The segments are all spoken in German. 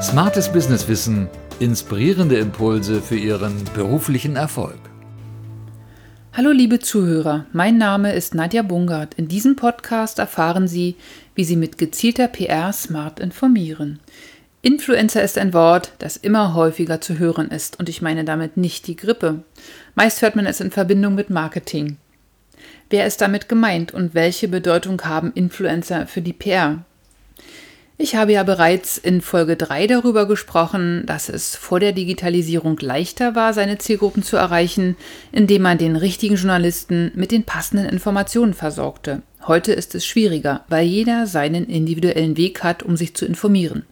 Smartes Businesswissen, inspirierende Impulse für Ihren beruflichen Erfolg. Hallo liebe Zuhörer, mein Name ist Nadja Bungard. In diesem Podcast erfahren Sie, wie Sie mit gezielter PR smart informieren. Influencer ist ein Wort, das immer häufiger zu hören ist und ich meine damit nicht die Grippe. Meist hört man es in Verbindung mit Marketing. Wer ist damit gemeint und welche Bedeutung haben Influencer für die PR? Ich habe ja bereits in Folge 3 darüber gesprochen, dass es vor der Digitalisierung leichter war, seine Zielgruppen zu erreichen, indem man den richtigen Journalisten mit den passenden Informationen versorgte. Heute ist es schwieriger, weil jeder seinen individuellen Weg hat, um sich zu informieren.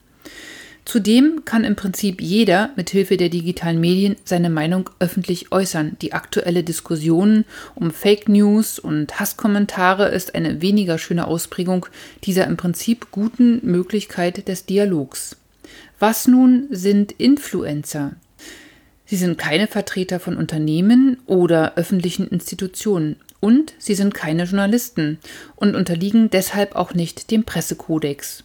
Zudem kann im Prinzip jeder mit Hilfe der digitalen Medien seine Meinung öffentlich äußern. Die aktuelle Diskussion um Fake News und Hasskommentare ist eine weniger schöne Ausprägung dieser im Prinzip guten Möglichkeit des Dialogs. Was nun sind Influencer? Sie sind keine Vertreter von Unternehmen oder öffentlichen Institutionen und sie sind keine Journalisten und unterliegen deshalb auch nicht dem Pressekodex.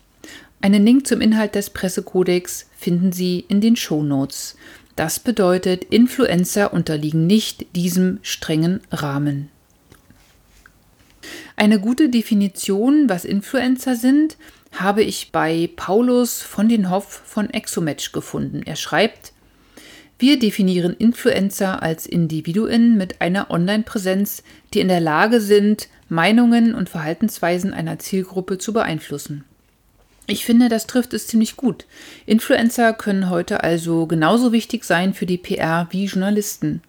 Einen Link zum Inhalt des Pressekodex finden Sie in den Shownotes. Das bedeutet, Influencer unterliegen nicht diesem strengen Rahmen. Eine gute Definition, was Influencer sind, habe ich bei Paulus von den Hoff von Exomatch gefunden. Er schreibt, wir definieren Influencer als Individuen mit einer Online-Präsenz, die in der Lage sind, Meinungen und Verhaltensweisen einer Zielgruppe zu beeinflussen. Ich finde, das trifft es ziemlich gut. Influencer können heute also genauso wichtig sein für die PR wie Journalisten.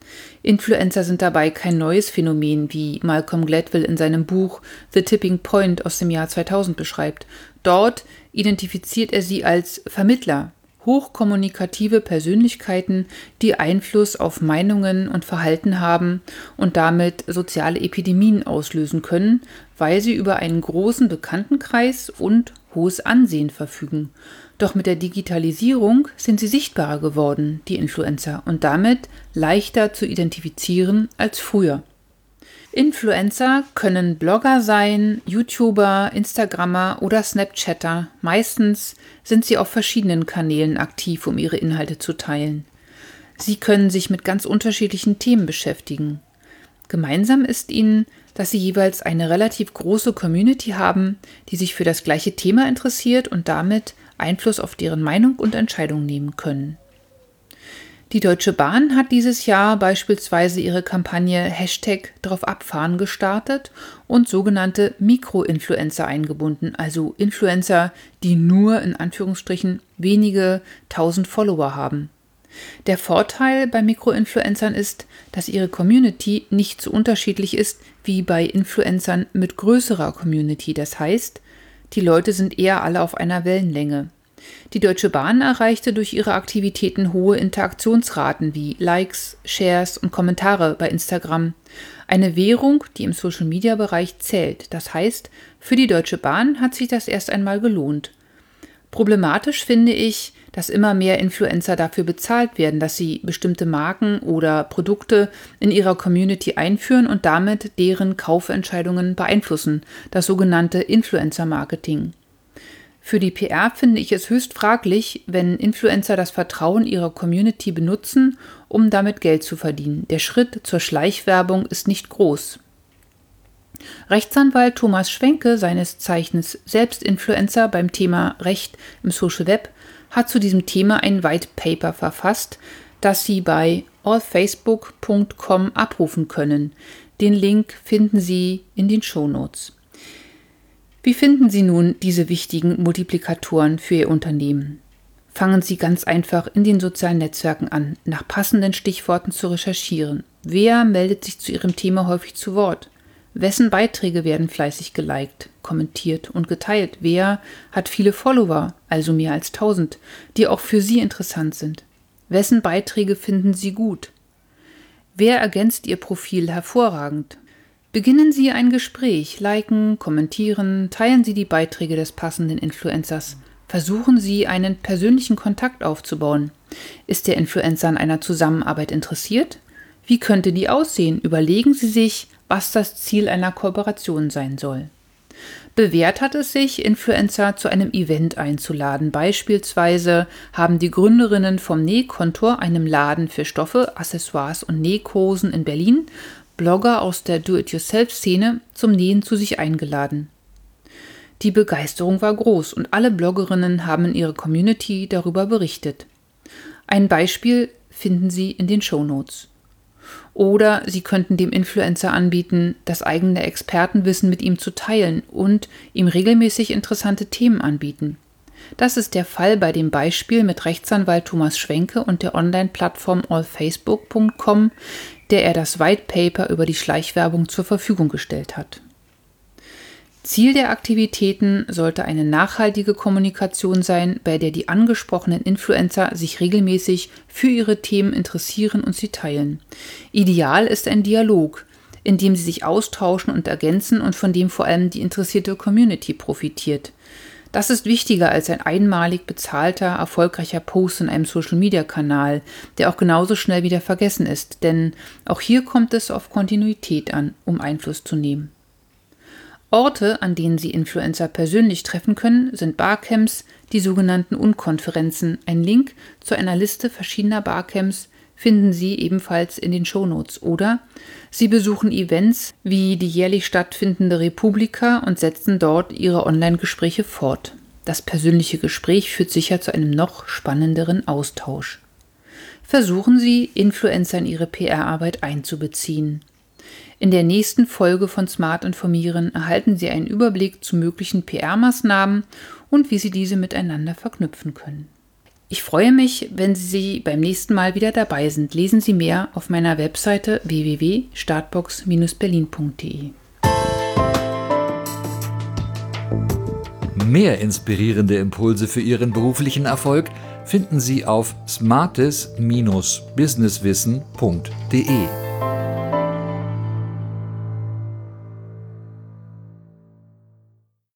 Influencer sind dabei kein neues Phänomen, wie Malcolm Gladwell in seinem Buch The Tipping Point aus dem Jahr 2000 beschreibt. Dort identifiziert er sie als Vermittler, hochkommunikative Persönlichkeiten, die Einfluss auf Meinungen und Verhalten haben und damit soziale Epidemien auslösen können, weil sie über einen großen Bekanntenkreis und hohes Ansehen verfügen. Doch mit der Digitalisierung sind sie sichtbarer geworden, die Influencer, und damit leichter zu identifizieren als früher. Influencer können Blogger sein, YouTuber, Instagrammer oder Snapchatter. Meistens sind sie auf verschiedenen Kanälen aktiv, um ihre Inhalte zu teilen. Sie können sich mit ganz unterschiedlichen Themen beschäftigen. Gemeinsam ist ihnen, dass sie jeweils eine relativ große Community haben, die sich für das gleiche Thema interessiert und damit Einfluss auf deren Meinung und Entscheidung nehmen können. Die Deutsche Bahn hat dieses Jahr beispielsweise ihre Kampagne Hashtag drauf abfahren gestartet und sogenannte Mikroinfluencer eingebunden, also Influencer, die nur in Anführungsstrichen wenige tausend Follower haben. Der Vorteil bei Mikroinfluencern ist, dass ihre Community nicht so unterschiedlich ist wie bei Influencern mit größerer Community. Das heißt, die Leute sind eher alle auf einer Wellenlänge. Die Deutsche Bahn erreichte durch ihre Aktivitäten hohe Interaktionsraten wie Likes, Shares und Kommentare bei Instagram. Eine Währung, die im Social-Media-Bereich zählt. Das heißt, für die Deutsche Bahn hat sich das erst einmal gelohnt. Problematisch finde ich, dass immer mehr Influencer dafür bezahlt werden, dass sie bestimmte Marken oder Produkte in ihrer Community einführen und damit deren Kaufentscheidungen beeinflussen, das sogenannte Influencer-Marketing. Für die PR finde ich es höchst fraglich, wenn Influencer das Vertrauen ihrer Community benutzen, um damit Geld zu verdienen. Der Schritt zur Schleichwerbung ist nicht groß. Rechtsanwalt Thomas Schwenke, seines Zeichens Selbstinfluencer beim Thema Recht im Social Web, hat zu diesem Thema ein White Paper verfasst, das Sie bei allfacebook.com abrufen können. Den Link finden Sie in den Shownotes. Wie finden Sie nun diese wichtigen Multiplikatoren für Ihr Unternehmen? Fangen Sie ganz einfach in den sozialen Netzwerken an, nach passenden Stichworten zu recherchieren. Wer meldet sich zu Ihrem Thema häufig zu Wort? Wessen Beiträge werden fleißig geliked, kommentiert und geteilt? Wer hat viele Follower, also mehr als 1000, die auch für Sie interessant sind? Wessen Beiträge finden Sie gut? Wer ergänzt Ihr Profil hervorragend? Beginnen Sie ein Gespräch, liken, kommentieren, teilen Sie die Beiträge des passenden Influencers. Versuchen Sie einen persönlichen Kontakt aufzubauen. Ist der Influencer an einer Zusammenarbeit interessiert? Wie könnte die aussehen? Überlegen Sie sich, was das Ziel einer Kooperation sein soll. Bewährt hat es sich, Influencer zu einem Event einzuladen. Beispielsweise haben die Gründerinnen vom Nähkontor, einem Laden für Stoffe, Accessoires und Nähkosen in Berlin, Blogger aus der Do-it-yourself-Szene zum Nähen zu sich eingeladen. Die Begeisterung war groß und alle Bloggerinnen haben in ihrer Community darüber berichtet. Ein Beispiel finden Sie in den Show Notes. Oder Sie könnten dem Influencer anbieten, das eigene Expertenwissen mit ihm zu teilen und ihm regelmäßig interessante Themen anbieten. Das ist der Fall bei dem Beispiel mit Rechtsanwalt Thomas Schwenke und der Online-Plattform allfacebook.com, der er das White Paper über die Schleichwerbung zur Verfügung gestellt hat. Ziel der Aktivitäten sollte eine nachhaltige Kommunikation sein, bei der die angesprochenen Influencer sich regelmäßig für ihre Themen interessieren und sie teilen. Ideal ist ein Dialog, in dem sie sich austauschen und ergänzen und von dem vor allem die interessierte Community profitiert. Das ist wichtiger als ein einmalig bezahlter, erfolgreicher Post in einem Social-Media-Kanal, der auch genauso schnell wieder vergessen ist, denn auch hier kommt es auf Kontinuität an, um Einfluss zu nehmen. Orte, an denen Sie Influencer persönlich treffen können, sind Barcamps, die sogenannten Unkonferenzen. Ein Link zu einer Liste verschiedener Barcamps finden Sie ebenfalls in den Shownotes. Oder Sie besuchen Events wie die jährlich stattfindende Republika und setzen dort Ihre Online-Gespräche fort. Das persönliche Gespräch führt sicher zu einem noch spannenderen Austausch. Versuchen Sie, Influencer in Ihre PR-Arbeit einzubeziehen. In der nächsten Folge von Smart Informieren erhalten Sie einen Überblick zu möglichen PR-Maßnahmen und wie Sie diese miteinander verknüpfen können. Ich freue mich, wenn Sie beim nächsten Mal wieder dabei sind. Lesen Sie mehr auf meiner Webseite www.startbox-berlin.de. Mehr inspirierende Impulse für Ihren beruflichen Erfolg finden Sie auf smartes-businesswissen.de.